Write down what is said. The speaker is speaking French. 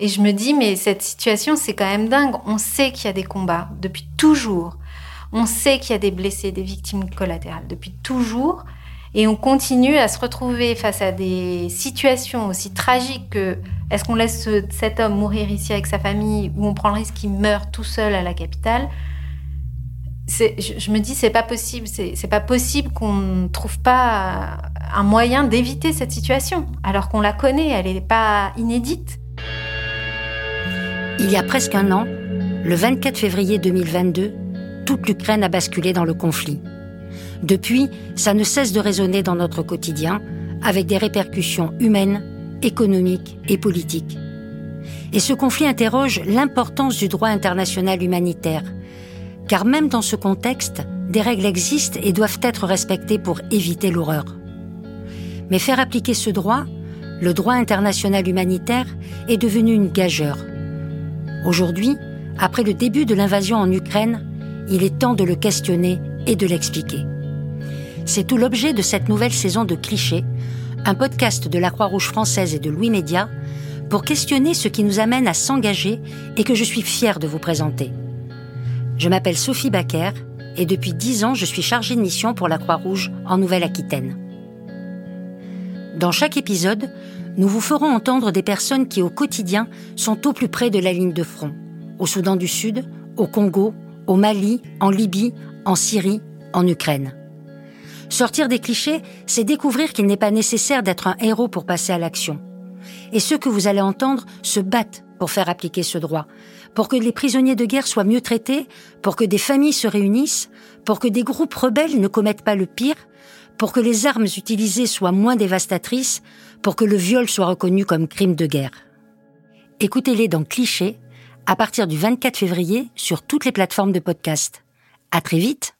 Et je me dis, mais cette situation, c'est quand même dingue. On sait qu'il y a des combats depuis toujours. On sait qu'il y a des blessés, des victimes collatérales depuis toujours. Et on continue à se retrouver face à des situations aussi tragiques que est-ce qu'on laisse cet homme mourir ici avec sa famille ou on prend le risque qu'il meure tout seul à la capitale? Je, je, me dis c'est pas possible, c'est pas possible qu'on ne trouve pas un moyen d'éviter cette situation alors qu'on la connaît, elle n'est pas inédite. Il y a presque un an, le 24 février 2022, toute l'Ukraine a basculé dans le conflit. Depuis, ça ne cesse de résonner dans notre quotidien, avec des répercussions humaines, économiques et politiques. Et ce conflit interroge l'importance du droit international humanitaire, car même dans ce contexte, des règles existent et doivent être respectées pour éviter l'horreur. Mais faire appliquer ce droit, le droit international humanitaire, est devenu une gageure. Aujourd'hui, après le début de l'invasion en Ukraine, il est temps de le questionner et de l'expliquer. C'est tout l'objet de cette nouvelle saison de Clichés, un podcast de la Croix-Rouge française et de Louis Média, pour questionner ce qui nous amène à s'engager et que je suis fière de vous présenter. Je m'appelle Sophie Baker et depuis dix ans, je suis chargée de mission pour la Croix-Rouge en Nouvelle-Aquitaine. Dans chaque épisode, nous vous ferons entendre des personnes qui au quotidien sont au plus près de la ligne de front, au Soudan du Sud, au Congo, au Mali, en Libye, en Syrie, en Ukraine. Sortir des clichés, c'est découvrir qu'il n'est pas nécessaire d'être un héros pour passer à l'action. Et ceux que vous allez entendre se battent pour faire appliquer ce droit, pour que les prisonniers de guerre soient mieux traités, pour que des familles se réunissent, pour que des groupes rebelles ne commettent pas le pire, pour que les armes utilisées soient moins dévastatrices, pour que le viol soit reconnu comme crime de guerre. Écoutez-les dans Clichés à partir du 24 février sur toutes les plateformes de podcast. À très vite!